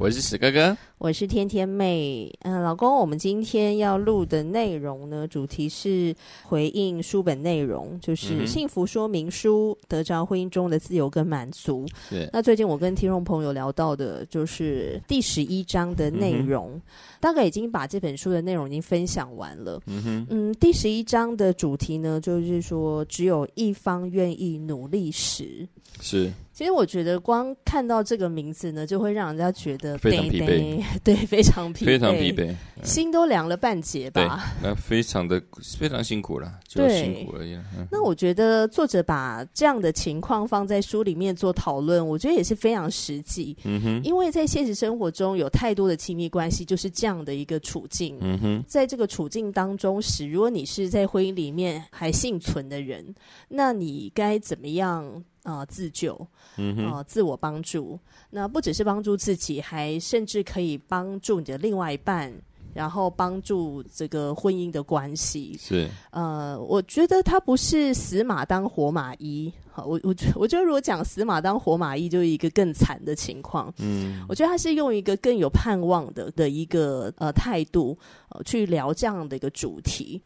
我是史哥哥，我是天天妹。嗯，老公，我们今天要录的内容呢，主题是回应书本内容，就是幸福说明书，得着婚姻中的自由跟满足。对。那最近我跟听众朋友聊到的，就是第十一章的内容，嗯，大概已经把这本书的内容已经分享完了。嗯哼，嗯，第十一章的主题呢，就是说只有一方愿意努力时，是。其实我觉得光看到这个名字呢，就会让人家觉得非常疲惫，对，非常疲惫，非常疲惫，心都凉了半截吧。那非常的非常辛苦了，就辛苦而已。嗯。那我觉得作者把这样的情况放在书里面做讨论，我觉得也是非常实际。嗯哼，因为在现实生活中有太多的亲密关系就是这样的一个处境。嗯哼，在这个处境当中时，如果你是在婚姻里面还幸存的人，那你该怎么样？啊、呃，自救，嗯哼，呃，自我帮助，那不只是帮助自己，还甚至可以帮助你的另外一半，然后帮助这个婚姻的关系。是，呃，我觉得他不是死马当活马医。好，我我我觉得如果讲死马当活马医，就是一个更惨的情况。嗯，我觉得他是用一个更有盼望的的一个呃态度，呃，去聊这样的一个主题。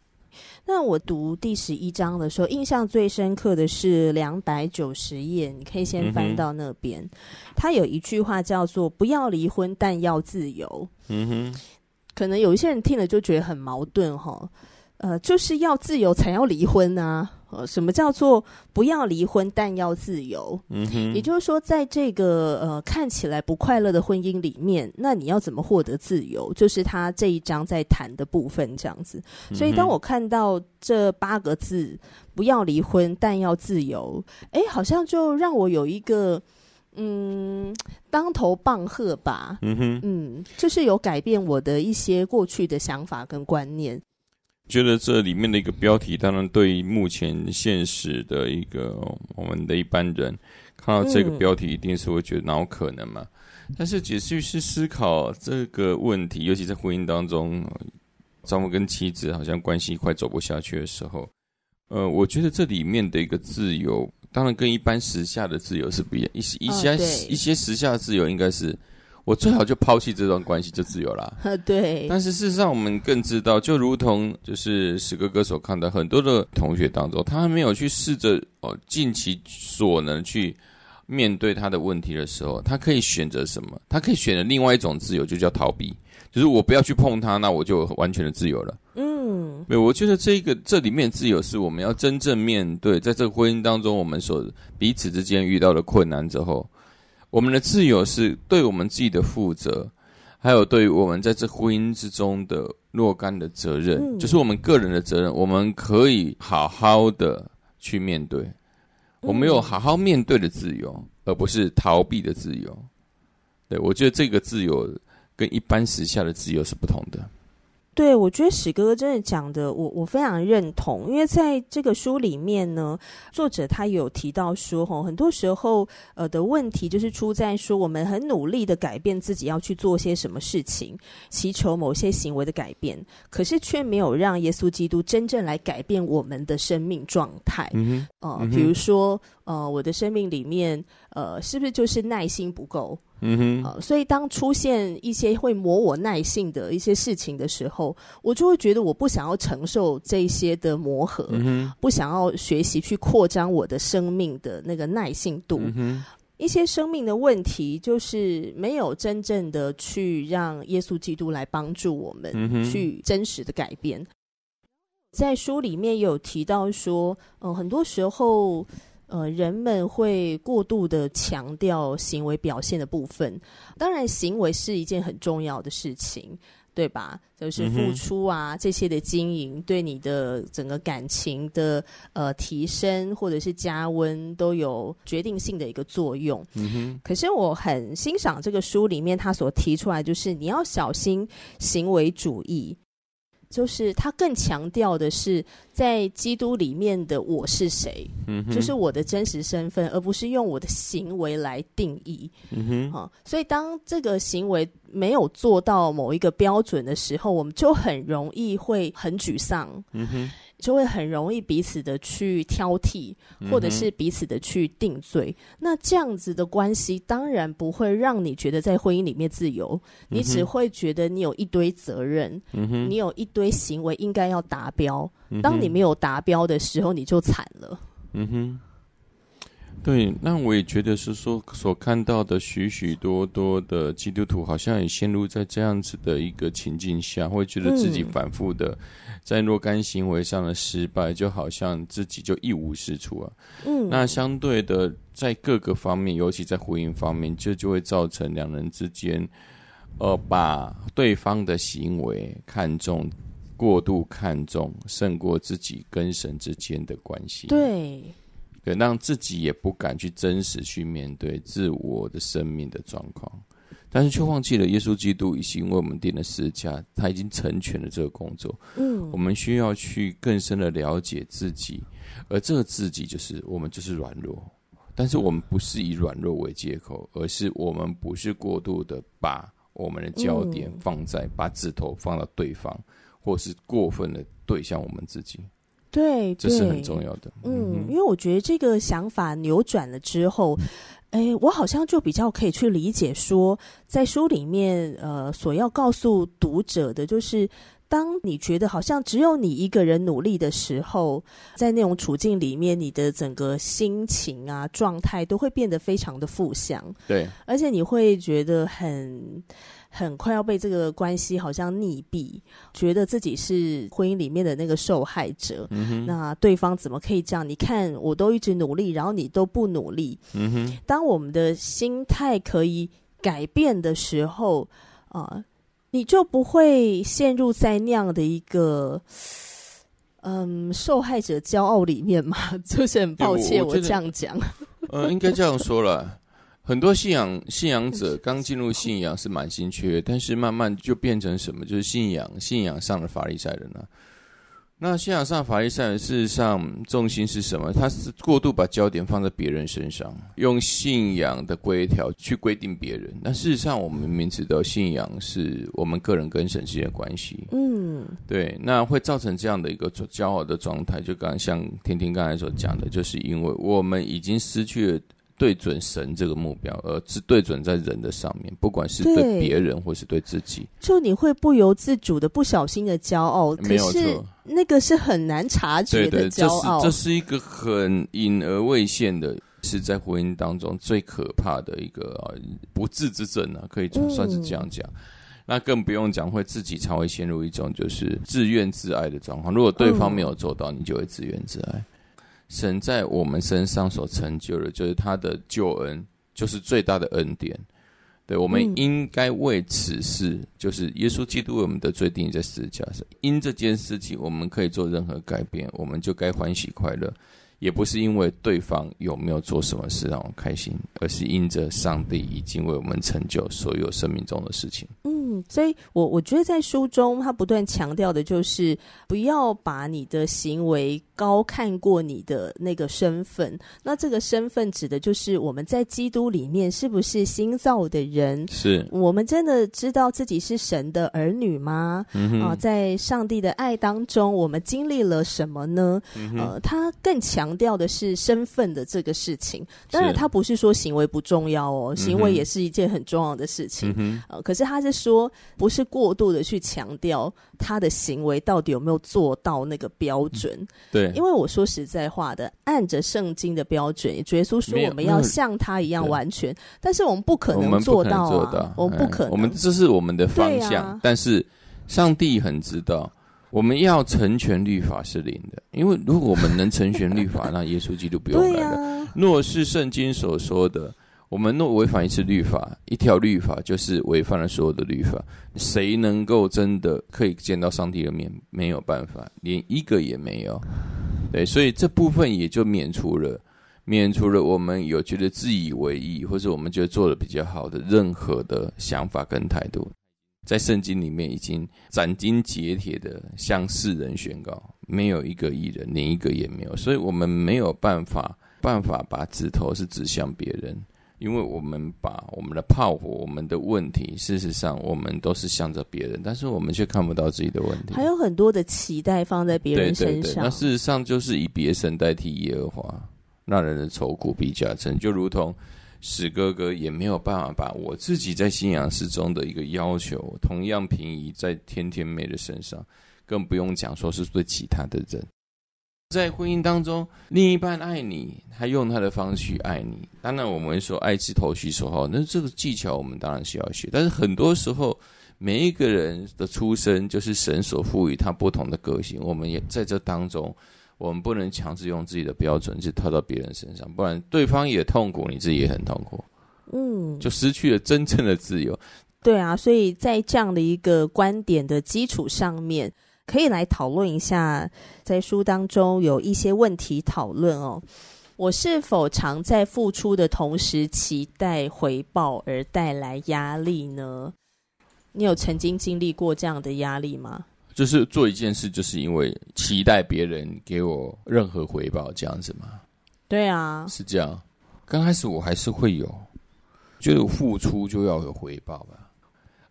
那我读第十一章的时候，印象最深刻的是两百九十页，你可以先翻到那边。嗯、他有一句话叫做“不要离婚，但要自由”。嗯哼，可能有一些人听了就觉得很矛盾哈。呃，就是要自由才要离婚啊。呃，什么叫做不要离婚但要自由？嗯哼，也就是说，在这个呃看起来不快乐的婚姻里面，那你要怎么获得自由？就是他这一章在谈的部分这样子。所以，当我看到这八个字“不要离婚但要自由”，哎，好像就让我有一个嗯当头棒喝吧。嗯哼，嗯，就是有改变我的一些过去的想法跟观念。觉得这里面的一个标题，当然对于目前现实的一个我们的一般人看到这个标题，一定是会觉得哪有可能嘛？嗯、但是解释是思考这个问题，尤其在婚姻当中，丈夫跟妻子好像关系快走不下去的时候，呃，我觉得这里面的一个自由，当然跟一般时下的自由是不一样，一些一些、哦、一些时下的自由应该是。我最好就抛弃这段关系就自由了。对。但是事实上，我们更知道，就如同就是史哥哥所看到很多的同学当中，他还没有去试着哦尽其所能去面对他的问题的时候，他可以选择什么？他可以选择另外一种自由，就叫逃避，就是我不要去碰他，那我就完全的自由了。嗯。对，我觉得这个这里面自由是我们要真正面对，在这个婚姻当中，我们所彼此之间遇到的困难之后。我们的自由是对我们自己的负责，还有对于我们在这婚姻之中的若干的责任，嗯，就是我们个人的责任。我们可以好好的去面对，我们有好好面对的自由，而不是逃避的自由。对，我觉得这个自由跟一般时下的自由是不同的。对，我觉得史哥哥真的讲的，我我非常认同。因为在这个书里面呢，作者他有提到说，吼，很多时候呃的问题就是出在说，我们很努力的改变自己，要去做些什么事情，祈求某些行为的改变，可是却没有让耶稣基督真正来改变我们的生命状态。嗯比如说，呃，我的生命里面，呃，是不是就是耐心不够？嗯哼，所以当出现一些会磨我耐性的一些事情的时候，我就会觉得我不想要承受这些的磨合，嗯，不想要学习去扩张我的生命的那个耐性度。嗯，一些生命的问题就是没有真正的去让耶稣基督来帮助我们去真实的改变。嗯，在书里面有提到说，嗯、呃，很多时候。呃，人们会过度的强调行为表现的部分，当然，行为是一件很重要的事情，对吧？就是付出啊，嗯、这些的经营，对你的整个感情的呃提升或者是加温，都有决定性的一个作用。嗯哼。可是我很欣赏这个书里面他所提出来，就是你要小心行为主义。就是他更强调的是，在基督里面的我是谁，嗯，就是我的真实身份，而不是用我的行为来定义。嗯哼，啊，所以当这个行为没有做到某一个标准的时候，我们就很容易会很沮丧。嗯哼。就会很容易彼此的去挑剔，或者是彼此的去定罪。嗯、那这样子的关系，当然不会让你觉得在婚姻里面自由。嗯、你只会觉得你有一堆责任，嗯、你有一堆行为应该要达标。嗯、当你没有达标的时候，你就惨了。嗯哼。对，那我也觉得是说，所看到的许许多多的基督徒，好像也陷入在这样子的一个情境下，会觉得自己反复的在若干行为上的失败，就好像自己就一无是处啊。嗯，那相对的，在各个方面，尤其在婚姻方面，就就会造成两人之间，呃，把对方的行为看重，过度看重，胜过自己跟神之间的关系。对。对，让自己也不敢去真实去面对自我的生命的状况，但是却忘记了耶稣基督已经为我们定了十字架，他已经成全了这个工作。嗯，我们需要去更深的了解自己，而这个自己就是我们就是软弱，但是我们不是以软弱为借口，而是我们不是过度的把我们的焦点放在、嗯、把指头放到对方，或是过分的对向我们自己。对，这是很重要的。嗯，因为我觉得这个想法扭转了之后，哎，我好像就比较可以去理解说，在书里面，呃，所要告诉读者的，就是当你觉得好像只有你一个人努力的时候，在那种处境里面，你的整个心情啊、状态都会变得非常的负向。对，而且你会觉得很。很快要被这个关系好像溺毙，觉得自己是婚姻里面的那个受害者。嗯。那对方怎么可以这样？你看我都一直努力，然后你都不努力。嗯哼。当我们的心态可以改变的时候，啊、呃，你就不会陷入在那样的一个嗯受害者骄傲里面嘛。就是很抱歉，我，我这样讲。呃，应该这样说了。很多信仰信仰者刚进入信仰是满心缺，但是慢慢就变成什么？就是信仰信仰上的法利赛人了、啊。那信仰上的法利赛人，事实上重心是什么？他是过度把焦点放在别人身上，用信仰的规条去规定别人。那事实上，我们明明知道信仰是我们个人跟神之间的关系。嗯，对。那会造成这样的一个骄傲的状态，就刚像婷婷刚才所讲的，就是因为我们已经失去了。对准神这个目标，而是对准在人的上面，不管是对别人或是对自己，就你会不由自主的、不小心的骄傲，没有错，可是那个是很难察觉的骄傲。对对，这是这是一个很隐而未现的，是在婚姻当中最可怕的一个啊不治之症啊，可以算是这样讲。嗯、那更不用讲，会自己才会陷入一种就是自怨自艾的状况。如果对方没有做到，嗯、你就会自怨自艾。神在我们身上所成就的，就是他的救恩，就是最大的恩典。对，我们应该为此事，就是耶稣基督为我们的罪定在十字架上。因这件事情，我们可以做任何改变，我们就该欢喜快乐。也不是因为对方有没有做什么事让我开心，而是因着上帝已经为我们成就所有生命中的事情。嗯，所以我我觉得在书中他不断强调的就是不要把你的行为高看过你的那个身份。那这个身份指的就是我们在基督里面是不是新造的人？是我们真的知道自己是神的儿女吗？嗯。啊，在上帝的爱当中，我们经历了什么呢？嗯。呃，他更强。强调的是身份的这个事情，当然他不是说行为不重要哦，行为也是一件很重要的事情。嗯、呃，可是他是说，不是过度的去强调他的行为到底有没有做到那个标准。嗯、对，因为我说实在话的，按着圣经的标准，耶稣说我们要像他一样完全，但是我们不可能做到啊，我们不可能，我们这是我们的方向，啊、但是上帝很知道。我们要成全律法是零的，因为如果我们能成全律法，那耶稣基督不用来了。啊、若是圣经所说的，我们若违反一次律法，一条律法就是违反了所有的律法。谁能够真的可以见到上帝的面？没有办法，连一个也没有。对，所以这部分也就免除了，免除了我们有觉得自以为意，或者我们觉得做的比较好的任何的想法跟态度，在圣经里面已经斩钉截铁的向世人宣告，没有一个艺人，连一个也没有。所以我们没有办法办法把指头是指向别人。因为我们把我们的炮火、我们的问题，事实上我们都是向着别人，但是我们却看不到自己的问题。还有很多的期待放在别人身上。对对对，那事实上就是以别神代替耶和华，让人的愁苦必加增。就如同史哥哥也没有办法把我自己在信仰之中的一个要求，同样平移在天天妹的身上，更不用讲说是对其他的人。在婚姻当中，另一半爱你，他用他的方式爱你。当然，我们说爱之头须守好，那这个技巧我们当然是要学。但是很多时候，每一个人的出生就是神所赋予他不同的个性。我们也在这当中，我们不能强制用自己的标准去套到别人身上，不然对方也痛苦，你自己也很痛苦。嗯，就失去了真正的自由。对啊，所以在这样的一个观点的基础上面。可以来讨论一下，在书当中有一些问题讨论哦。我是否常在付出的同时期待回报而带来压力呢？你有曾经经历过这样的压力吗？就是做一件事，就是因为期待别人给我任何回报，这样子吗？对啊，是这样。刚开始我还是会有，觉得付出就要有回报吧。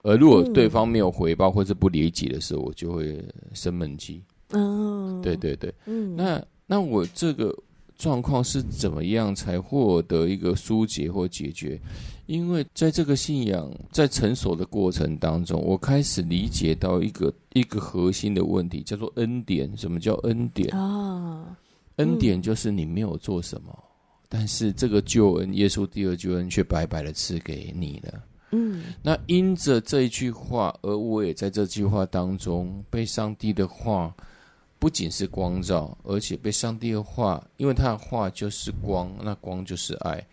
而如果对方没有回报或者不理解的时候，我就会生闷气。嗯，对对对。嗯，那那我这个状况是怎么样才获得一个疏解或解决？因为在这个信仰在成熟的过程当中，我开始理解到一个一个核心的问题，叫做恩典。什么叫恩典？啊，恩典就是你没有做什么，但是这个救恩，耶稣第二救恩却白白的赐给你了。嗯，那因着这一句话，而我也在这句话当中被上帝的话，不仅是光照，而且被上帝的话，因为他的话就是光，那光就是爱，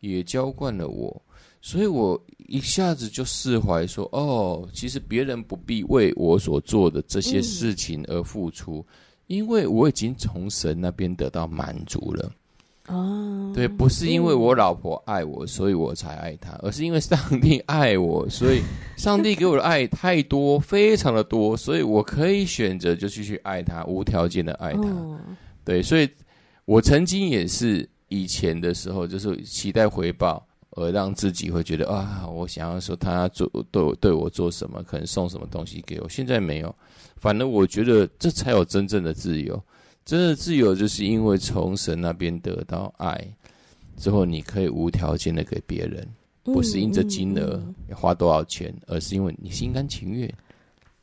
也浇灌了我，所以我一下子就释怀说，哦，其实别人不必为我所做的这些事情而付出，因为我已经从神那边得到满足了。哦，对，不是因为我老婆爱我，所以我才爱她，而是因为上帝爱我，所以 上帝给我的爱太多，非常的多，所以我可以选择就继续爱她，无条件的爱她。对，所以我曾经也是以前的时候，就是期待回报，而让自己会觉得啊，我想要说他做对我对我做什么，可能送什么东西给我，现在没有，反而我觉得这才有真正的自由。真的自由，就是因为从神那边得到爱之后，你可以无条件的给别人，不是因着金额要花多少钱，而是因为你心甘情愿，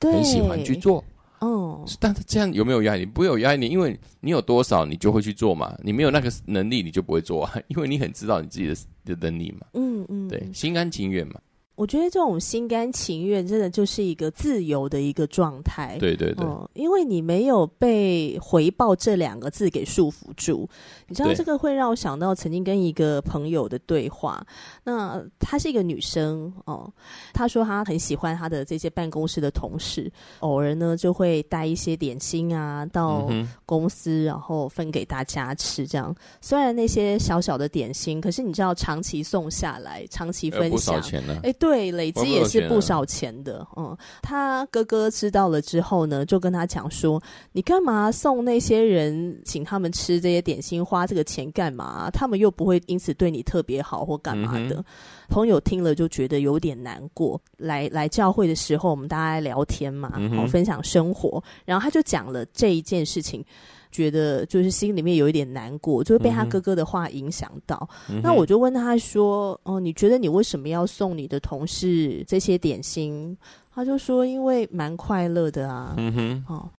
很喜欢去做。哦，但是这样有没有压力？不会有压力，因为你有多少，你就会去做嘛。你没有那个能力，你就不会做啊，因为你很知道你自己的的能力嘛。嗯嗯，对，心甘情愿嘛。我觉得这种心甘情愿，真的就是一个自由的一个状态。对对对，嗯，因为你没有被回报这两个字给束缚住。你知道这个会让我想到曾经跟一个朋友的对话。那她是一个女生哦，她说她很喜欢她的这些办公室的同事，偶尔呢就会带一些点心啊到公司，然后分给大家吃。这样虽然那些小小的点心，可是你知道长期送下来，长期分享。哎，对。对，累积也是不少钱的。嗯，他哥哥知道了之后呢，就跟他讲说：“你干嘛送那些人，请他们吃这些点心，花这个钱干嘛？他们又不会因此对你特别好或干嘛的。嗯”朋友听了就觉得有点难过。来来教会的时候，我们大家聊天嘛，嗯哼，分享生活，然后他就讲了这一件事情。觉得就是心里面有一点难过，就会被他哥哥的话影响到。嗯、那我就问他说：“哦，你觉得你为什么要送你的同事这些点心？”他就说：“因为蛮快乐的啊。”嗯哼，哦，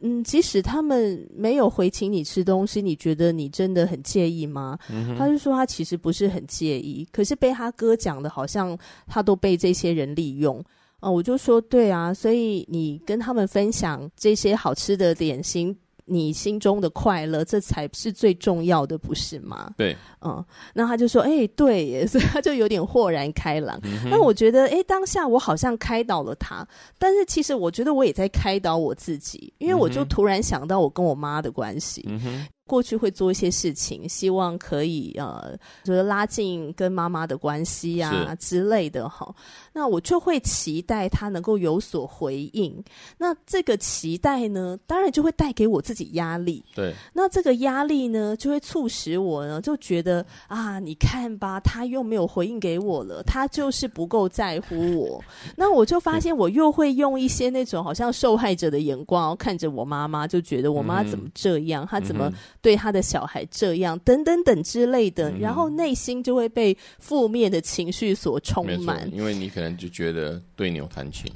嗯，即使他们没有回请你吃东西，你觉得你真的很介意吗？嗯、他就说他其实不是很介意，可是被他哥讲的好像他都被这些人利用。哦，我就说对啊，所以你跟他们分享这些好吃的点心。你心中的快乐，这才是最重要的，不是吗？对，嗯，那他就说，哎、欸，对耶，所以他就有点豁然开朗。那、嗯、我觉得，哎、欸，当下我好像开导了他，但是其实我觉得我也在开导我自己，因为我就突然想到我跟我妈的关系。嗯过去会做一些事情，希望可以呃，就是拉近跟妈妈的关系啊之类的哈。那我就会期待他能够有所回应。那这个期待呢，当然就会带给我自己压力。对。那这个压力呢，就会促使我呢，就觉得啊，你看吧，他又没有回应给我了，他就是不够在乎我。那我就发现，我又会用一些那种好像受害者的眼光看着我妈妈，就觉得我妈怎么这样，她、嗯、怎么。对他的小孩这样，等等等之类的，嗯、然后内心就会被负面的情绪所充满。因为你可能就觉得对牛弹琴，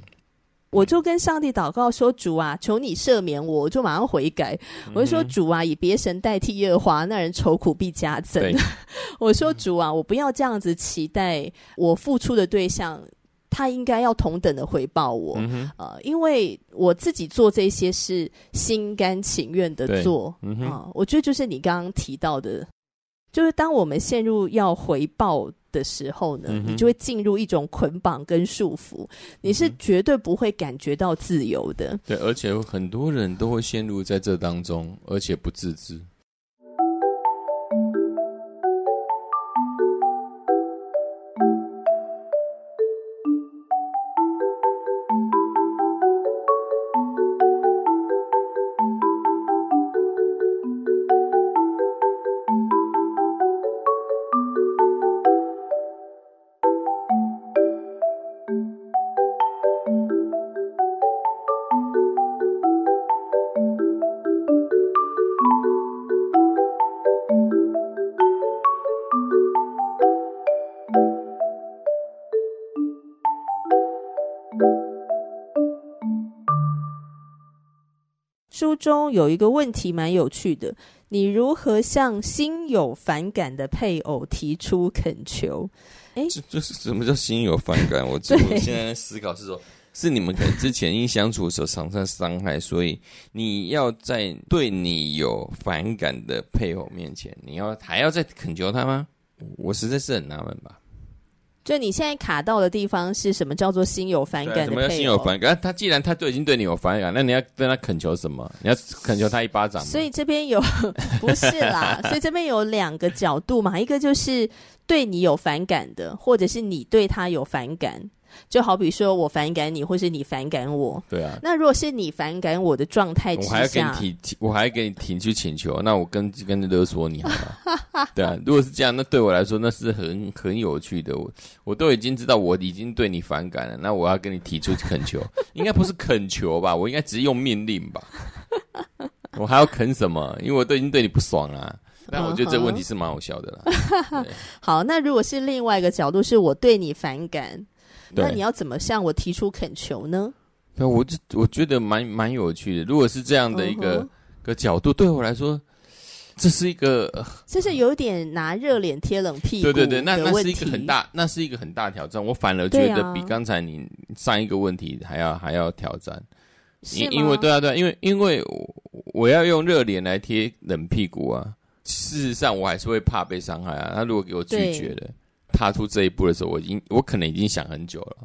我就跟上帝祷告说：“主啊，求你赦免我。”我就马上悔改，嗯、我就说：“主啊，以别神代替耶和华，那人愁苦必加增。” 我说：“主啊，我不要这样子期待我付出的对象。”他应该要同等的回报我，嗯，呃，因为我自己做这些是心甘情愿的做，啊，嗯呃，我觉得就是你刚刚提到的，就是当我们陷入要回报的时候呢，嗯，你就会进入一种捆绑跟束缚，你是绝对不会感觉到自由的。对，而且很多人都会陷入在这当中，而且不自知。书中有一个问题蛮有趣的，你如何向心有反感的配偶提出恳求？哎，这这是什么叫心有反感？我我现在在思考是说，是你们可能之前因相处的时候常常伤害，所以你要在对你有反感的配偶面前，你要还要再恳求他吗？我实在是很纳闷吧。就你现在卡到的地方是什么？叫做心有反感的？什么叫心有反感？他既然他都已经对你有反感，那你要跟他恳求什么？你要恳求他一巴掌吗？所以这边有 不是啦，所以这边有两个角度嘛，一个就是对你有反感的，或者是你对他有反感。就好比说我反感你，或是你反感我。对啊。那如果是你反感我的状态之下，我还要给你提，我还要给你提出请求，那我跟跟着勒索你好吗？对啊。如果是这样，那对我来说那是很很有趣的。我我都已经知道我已经对你反感了，那我要跟你提出恳求，应该不是恳求吧？我应该只是用命令吧？我还要恳什么？因为我都已经对你不爽啊。但我觉得这个问题是蛮好笑的啦。好，那如果是另外一个角度，是我对你反感。那你要怎么向我提出恳求呢？那，我就我觉得蛮蛮有趣的。如果是这样的一个、uh -huh. 个角度，对我来说，这是一个，这是有点拿热脸贴冷屁股。对对对，那那是一个很大，那是一个很大挑战。我反而觉得比刚才你上一个问题还要还要挑战。因因为对啊对啊，因为因为我要用热脸来贴冷屁股啊。事实上，我还是会怕被伤害啊。他如果给我拒绝了。踏出这一步的时候，我已经我可能已经想很久了。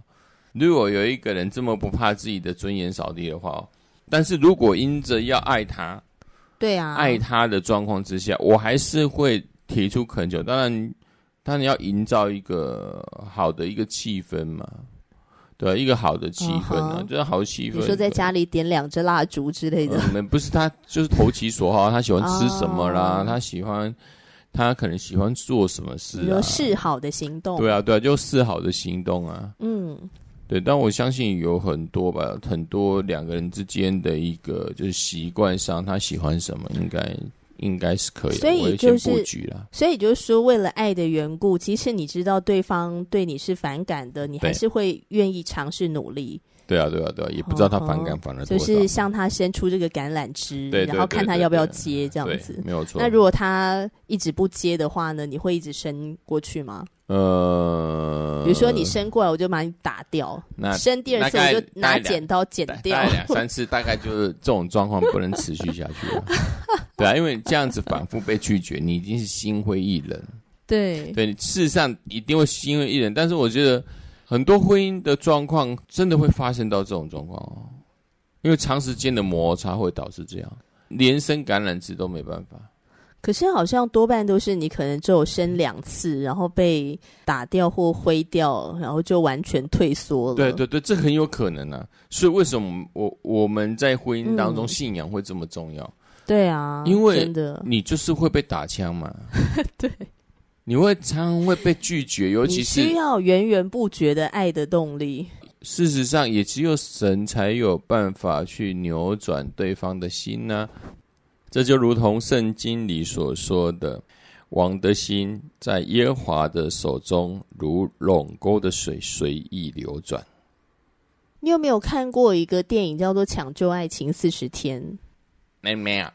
如果有一个人这么不怕自己的尊严扫地的话，但是如果因着要爱他，对啊，爱他的状况之下，我还是会提出恳求。当然，当然要营造一个好的一个气氛嘛，对，一个好的气氛啊，就是好气氛。你说在家里点两支蜡烛之类的，嗯，不是他就是投其所好，他喜欢吃什么啦，他喜欢。他可能喜欢做什么事啊？示好的行动。对啊，对啊，就示好的行动啊。嗯，对，但我相信有很多吧，很多两个人之间的一个就是习惯上，他喜欢什么，应该应该是可以的。所以就是布局了。所以就是说，为了爱的缘故，即使你知道对方对你是反感的，你还是会愿意尝试努力。对啊，对啊，对啊，也不知道他反感反了多少。就是向他伸出这个橄榄枝，对，然后看他要不要接这样子。没有错。那如果他一直不接的话呢？你会一直伸过去吗？呃，比如说你伸过来，我就把你打掉。那伸第二次我就拿剪刀剪掉。两三次，大概就是这种状况不能持续下去了。对啊，因为这样子反复被拒绝，你已经是心灰意冷。对对，事实上一定会心灰意冷。但是我觉得。很多婚姻的状况真的会发生到这种状况哦，因为长时间的摩擦会导致这样，连生橄榄枝都没办法。可是好像多半都是你可能只有生两次，然后被打掉或灰掉，然后就完全退缩了。对对对，这很有可能啊。所以为什么我我们在婚姻当中信仰会这么重要？嗯、对啊，因为真的你就是会被打枪嘛。对。你会常常会被拒绝，尤其是需要源源不绝的爱的动力。事实上，也只有神才有办法去扭转对方的心呢、啊。这就如同圣经里所说的：“王的心在耶和华的手中，如垄沟的水，随意流转。”你有没有看过一个电影叫做《抢救爱情四十天》？没没有。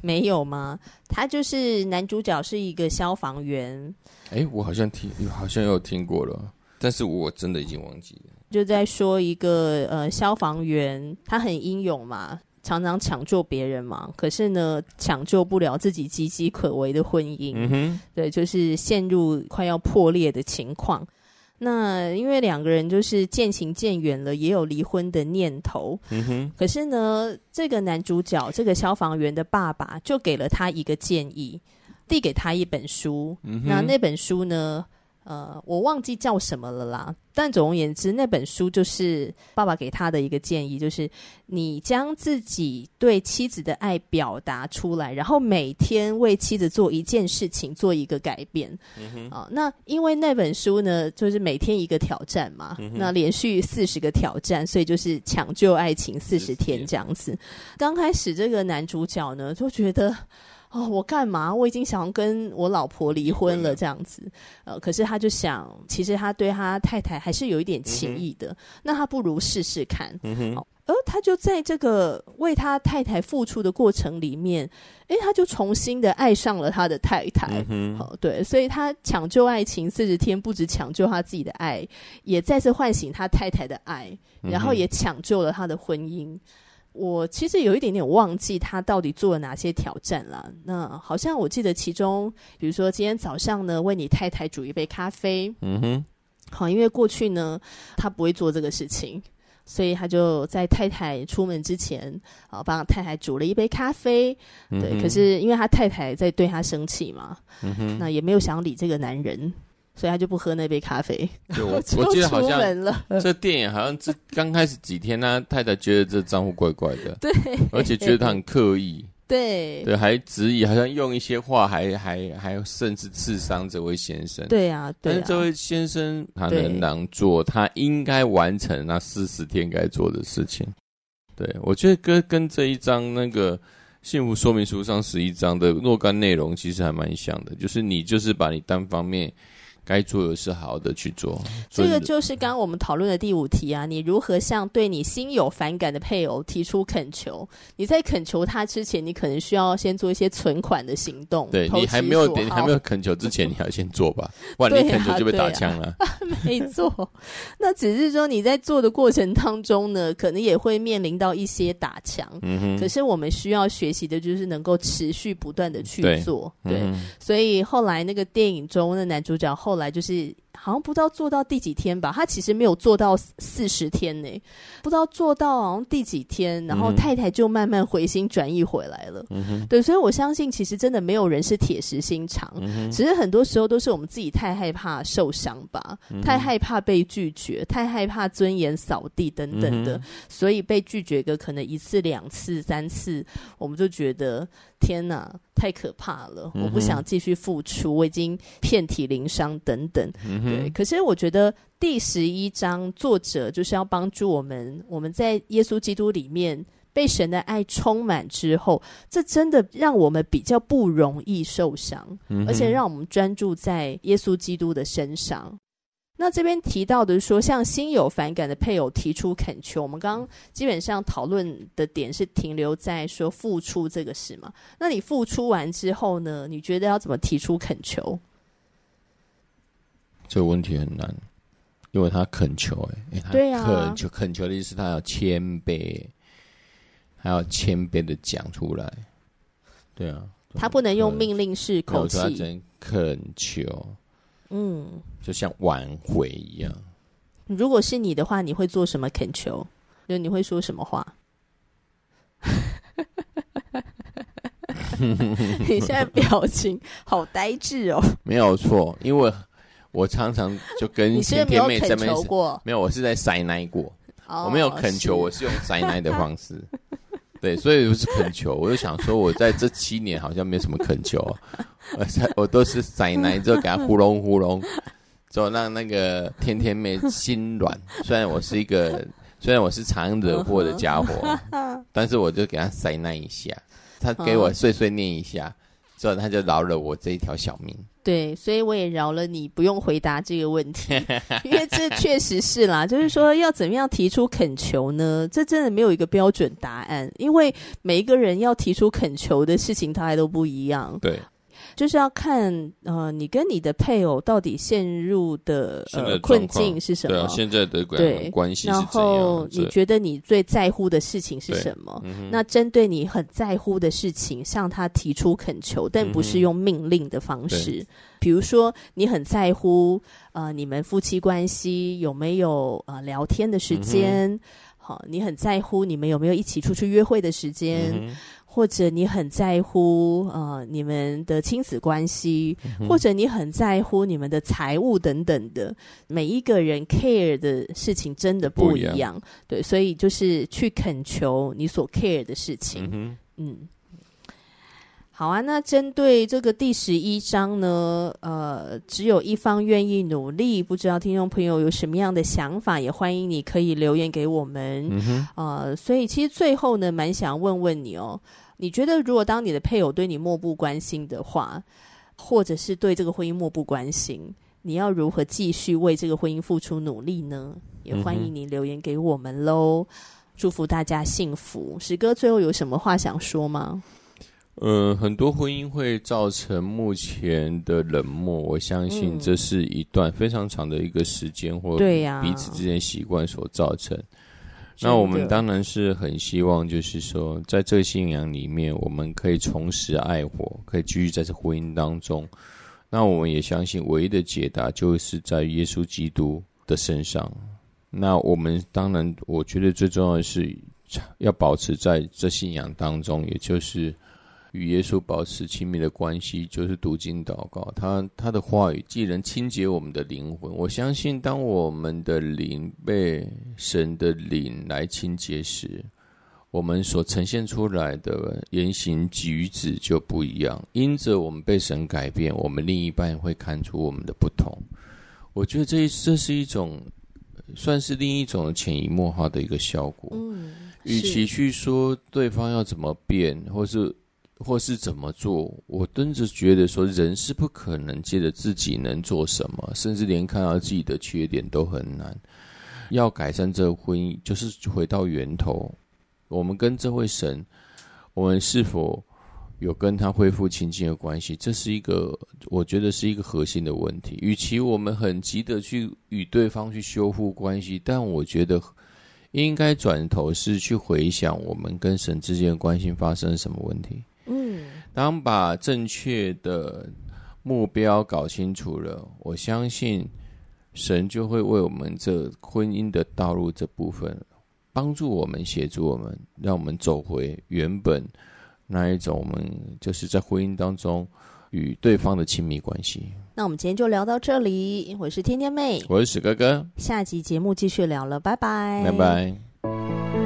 没有吗？他就是男主角是一个消防员。哎，我好像听，好像有听过了，但是我真的已经忘记了。就在说一个呃消防员，他很英勇嘛，常常抢救别人嘛，可是呢，抢救不了自己岌岌可危的婚姻。嗯哼，对，就是陷入快要破裂的情况。那因为两个人就是渐行渐远了，也有离婚的念头。嗯哼。可是呢，这个男主角，这个消防员的爸爸，就给了他一个建议，递给他一本书。嗯哼。那那本书呢？呃，我忘记叫什么了啦。但总而言之，那本书就是爸爸给他的一个建议，就是你将自己对妻子的爱表达出来，然后每天为妻子做一件事情，做一个改变。啊，那因为那本书呢，就是每天一个挑战嘛，嗯。那连续四十个挑战，所以就是抢救爱情四十天这样子。刚开始这个男主角呢，就觉得。哦，我干嘛？我已经想要跟我老婆离婚了，这样子。呃，可是他就想，其实他对他太太还是有一点情意的。嗯、那他不如试试看。嗯哼。好，而他就在这个为他太太付出的过程里面，诶，他就重新的爱上了他的太太。嗯哼。好，对，所以他抢救爱情四十天，不止抢救他自己的爱，也再次唤醒他太太的爱，然后也抢救了他的婚姻。我其实有一点点忘记他到底做了哪些挑战了。那好像我记得其中，比如说今天早上呢，为你太太煮一杯咖啡。嗯哼。好，因为过去呢，他不会做这个事情，所以他就在太太出门之前，啊，帮太太煮了一杯咖啡。嗯、对，可是因为他太太在对他生气嘛，嗯哼，那也没有想理这个男人。所以他就不喝那杯咖啡。对，我我记得好像这电影好像这刚开始几天，他太太觉得这账户怪怪的，对，而且觉得他很刻意，对，对，还质疑，好像用一些话还，还还还甚至刺伤这位先生。对啊，对啊，但是这位先生他能当做他应该完成那四十天该做的事情。对，我觉得跟跟这一章那个幸福说明书上十一章的若干内容其实还蛮像的，就是你就是把你单方面。该做的是好好的去做，这个就是刚刚我们讨论的第五题啊。你如何向对你心有反感的配偶提出恳求？你在恳求他之前，你可能需要先做一些存款的行动。对，你还没有你，还没有恳求之前，你要先做吧，不然你恳求就被打枪了。啊啊、没错，那只是说你在做的过程当中呢，可能也会面临到一些打枪。嗯哼。可是我们需要学习的就是能够持续不断的去做。对，对嗯、所以后来那个电影中的男主角后。后来就是好像不知道做到第几天吧，他其实没有做到四十天呢，不知道做到好像第几天，然后太太就慢慢回心转意回来了。嗯，对，所以我相信其实真的没有人是铁石心肠，只是很多时候都是我们自己太害怕受伤吧，嗯，太害怕被拒绝，太害怕尊严扫地等等的，嗯，所以被拒绝个可能一次、两次、三次，我们就觉得。天哪，太可怕了！我不想继续付出，我已经遍体鳞伤等等。对，可是我觉得第十一章作者就是要帮助我们，我们在耶稣基督里面被神的爱充满之后，这真的让我们比较不容易受伤，而且让我们专注在耶稣基督的身上。那这边提到的说，像心有反感的配偶提出恳求，我们刚刚基本上讨论的点是停留在说付出这个事嘛？那你付出完之后呢？你觉得要怎么提出恳求？这个问题很难，因为他恳求、欸，哎，对啊，恳求恳求的意思，他要谦卑，还要谦卑的讲出来，对啊，他不能用命令式口气，恳求，嗯，就像挽回一样。如果是你的话，你会做什么恳求？就你会说什么话？你现在表情好呆滞哦。没有错，因为。我常常就跟甜甜妹在那边，没有，没有，我是在塞奶过。哦、我没有恳求，我是用塞奶的方式。对，所以不是恳求，我就想说，我在这七年好像没什么恳求，我 我都是塞奶之后给他呼隆呼隆，之后让那个天天妹心软。虽然我是一个，虽然我是常惹祸的家伙，但是我就给他塞奶一下，他给我碎碎念一下，之后他就饶了我这一条小命。对，所以我也饶了你，不用回答这个问题，因为这确实是啦。就是说，要怎么样提出恳求呢？这真的没有一个标准答案，因为每一个人要提出恳求的事情，他还都不一样。对。就是要看呃，你跟你的配偶到底陷入的呃困境是什么？对啊，现在的对关系是怎样？然后你觉得你最在乎的事情是什么？嗯、那针对你很在乎的事情，向他提出恳求，但不是用命令的方式。嗯、比如说，你很在乎呃，你们夫妻关系有没有呃聊天的时间？好、嗯，你很在乎你们有没有一起出去约会的时间？嗯或者你很在乎呃你们的亲子关系，嗯，或者你很在乎你们的财务等等的，每一个人 care 的事情真的不一样，一样。对，所以就是去恳求你所 care 的事情，嗯，嗯，好啊。那针对这个第十一章呢，呃，只有一方愿意努力，不知道听众朋友有什么样的想法，也欢迎你可以留言给我们，嗯，呃，所以其实最后呢，蛮想问问你哦。你觉得，如果当你的配偶对你漠不关心的话，或者是对这个婚姻漠不关心，你要如何继续为这个婚姻付出努力呢？也欢迎你留言给我们喽！祝福大家幸福。史哥最后有什么话想说吗？呃，很多婚姻会造成目前的冷漠，我相信这是一段非常长的一个时间，或彼此之间习惯所造成。那我们当然是很希望，就是说，在这个信仰里面，我们可以重拾爱火，可以继续在这婚姻当中。那我们也相信，唯一的解答就是在耶稣基督的身上。那我们当然，我觉得最重要的是要保持在这信仰当中，也就是。与耶稣保持亲密的关系，就是读经祷告。他他的话语既能清洁我们的灵魂，我相信，当我们的灵被神的灵来清洁时，我们所呈现出来的言行举止就不一样。因着我们被神改变，我们另一半会看出我们的不同。我觉得这这是一种，算是另一种潜移默化的一个效果。嗯，与其去说对方要怎么变，或是。或是怎么做？我真的觉得说，人是不可能借着自己能做什么，甚至连看到自己的缺点都很难。要改善这个婚姻，就是回到源头。我们跟这位神，我们是否有跟他恢复亲近的关系？这是一个，我觉得是一个核心的问题。与其我们很急的去与对方去修复关系，但我觉得应该转头是去回想我们跟神之间的关系发生什么问题。嗯，当把正确的目标搞清楚了，我相信神就会为我们这婚姻的道路这部分帮助我们、协助我们，让我们走回原本那一种我们就是在婚姻当中与对方的亲密关系。那我们今天就聊到这里，我是天天妹，我是史哥哥，下集节目继续聊了，拜拜，拜拜。